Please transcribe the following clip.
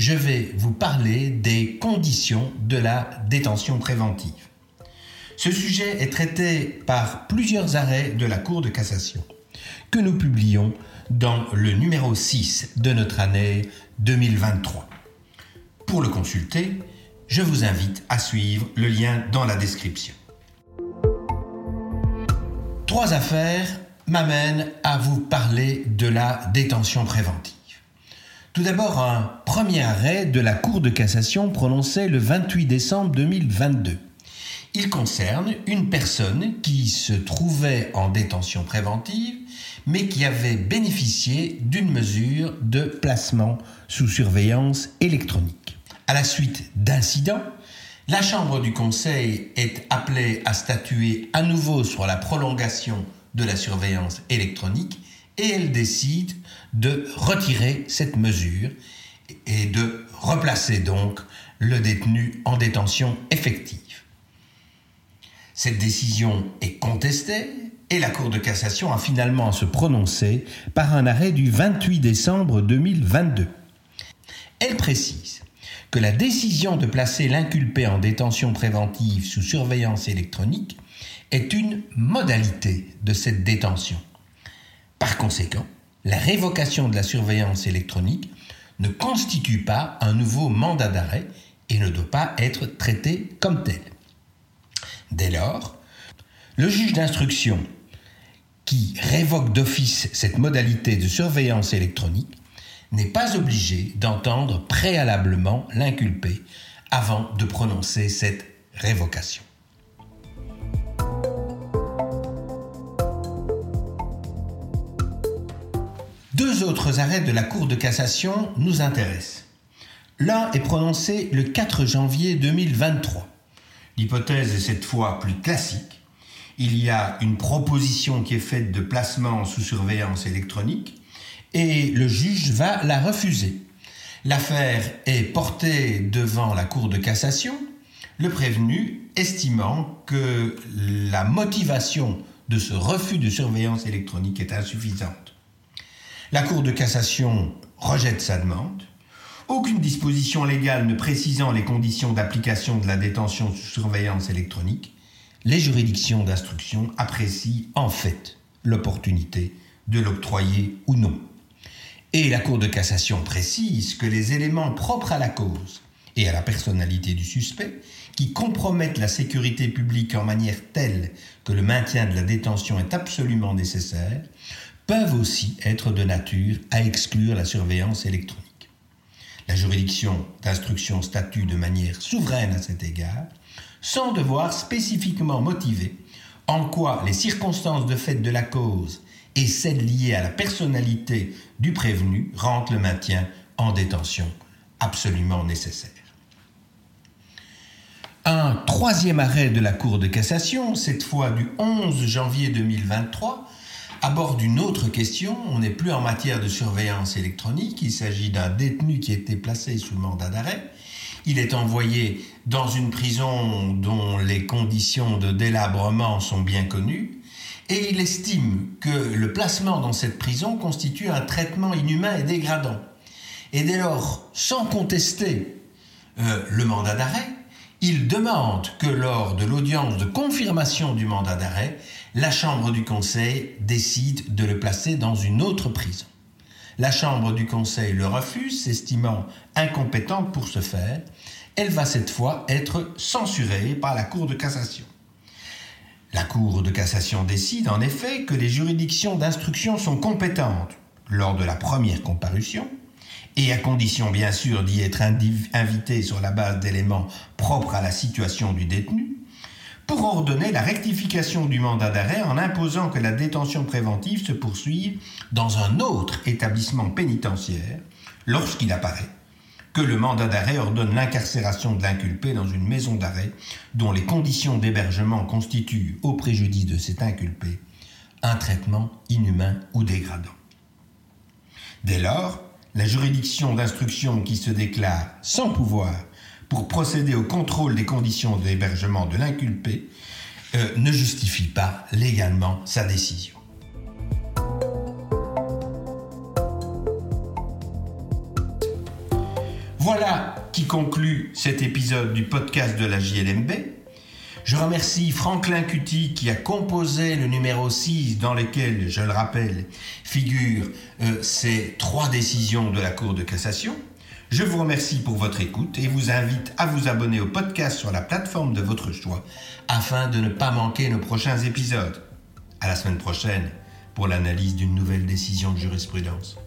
je vais vous parler des conditions de la détention préventive. Ce sujet est traité par plusieurs arrêts de la Cour de cassation que nous publions dans le numéro 6 de notre année 2023. Pour le consulter, je vous invite à suivre le lien dans la description. Trois affaires m'amènent à vous parler de la détention préventive. Tout d'abord, un premier arrêt de la Cour de cassation prononcé le 28 décembre 2022. Il concerne une personne qui se trouvait en détention préventive, mais qui avait bénéficié d'une mesure de placement sous surveillance électronique. À la suite d'incidents, la Chambre du Conseil est appelée à statuer à nouveau sur la prolongation de la surveillance électronique et elle décide de retirer cette mesure et de replacer donc le détenu en détention effective. Cette décision est contestée et la Cour de cassation a finalement se prononcer par un arrêt du 28 décembre 2022. Elle précise que la décision de placer l'inculpé en détention préventive sous surveillance électronique est une modalité de cette détention. Par conséquent, la révocation de la surveillance électronique ne constitue pas un nouveau mandat d'arrêt et ne doit pas être traité comme tel. Dès lors, le juge d'instruction qui révoque d'office cette modalité de surveillance électronique n'est pas obligé d'entendre préalablement l'inculpé avant de prononcer cette révocation. Deux autres arrêts de la Cour de cassation nous intéressent. L'un est prononcé le 4 janvier 2023. L'hypothèse est cette fois plus classique. Il y a une proposition qui est faite de placement sous surveillance électronique et le juge va la refuser. L'affaire est portée devant la Cour de cassation, le prévenu estimant que la motivation de ce refus de surveillance électronique est insuffisante. La Cour de cassation rejette sa demande. Aucune disposition légale ne précisant les conditions d'application de la détention sous surveillance électronique, les juridictions d'instruction apprécient en fait l'opportunité de l'octroyer ou non. Et la Cour de cassation précise que les éléments propres à la cause et à la personnalité du suspect, qui compromettent la sécurité publique en manière telle que le maintien de la détention est absolument nécessaire, peuvent aussi être de nature à exclure la surveillance électronique. La juridiction d'instruction statue de manière souveraine à cet égard, sans devoir spécifiquement motiver en quoi les circonstances de fait de la cause et celles liées à la personnalité du prévenu rendent le maintien en détention absolument nécessaire. Un troisième arrêt de la Cour de cassation, cette fois du 11 janvier 2023, aborde une autre question. On n'est plus en matière de surveillance électronique. Il s'agit d'un détenu qui été placé sous mandat d'arrêt. Il est envoyé dans une prison dont les conditions de délabrement sont bien connues. Et il estime que le placement dans cette prison constitue un traitement inhumain et dégradant. Et dès lors, sans contester euh, le mandat d'arrêt, il demande que lors de l'audience de confirmation du mandat d'arrêt, la Chambre du Conseil décide de le placer dans une autre prison. La Chambre du Conseil le refuse, s'estimant incompétente pour ce faire. Elle va cette fois être censurée par la Cour de cassation. La Cour de cassation décide en effet que les juridictions d'instruction sont compétentes lors de la première comparution, et à condition bien sûr d'y être invité sur la base d'éléments propres à la situation du détenu, pour ordonner la rectification du mandat d'arrêt en imposant que la détention préventive se poursuive dans un autre établissement pénitentiaire lorsqu'il apparaît que le mandat d'arrêt ordonne l'incarcération de l'inculpé dans une maison d'arrêt dont les conditions d'hébergement constituent, au préjudice de cet inculpé, un traitement inhumain ou dégradant. Dès lors, la juridiction d'instruction qui se déclare sans pouvoir pour procéder au contrôle des conditions d'hébergement de l'inculpé euh, ne justifie pas légalement sa décision. Voilà qui conclut cet épisode du podcast de la JLMB. Je remercie Franklin Cutty qui a composé le numéro 6 dans lequel, je le rappelle, figurent euh, ces trois décisions de la Cour de cassation. Je vous remercie pour votre écoute et vous invite à vous abonner au podcast sur la plateforme de votre choix afin de ne pas manquer nos prochains épisodes. À la semaine prochaine pour l'analyse d'une nouvelle décision de jurisprudence.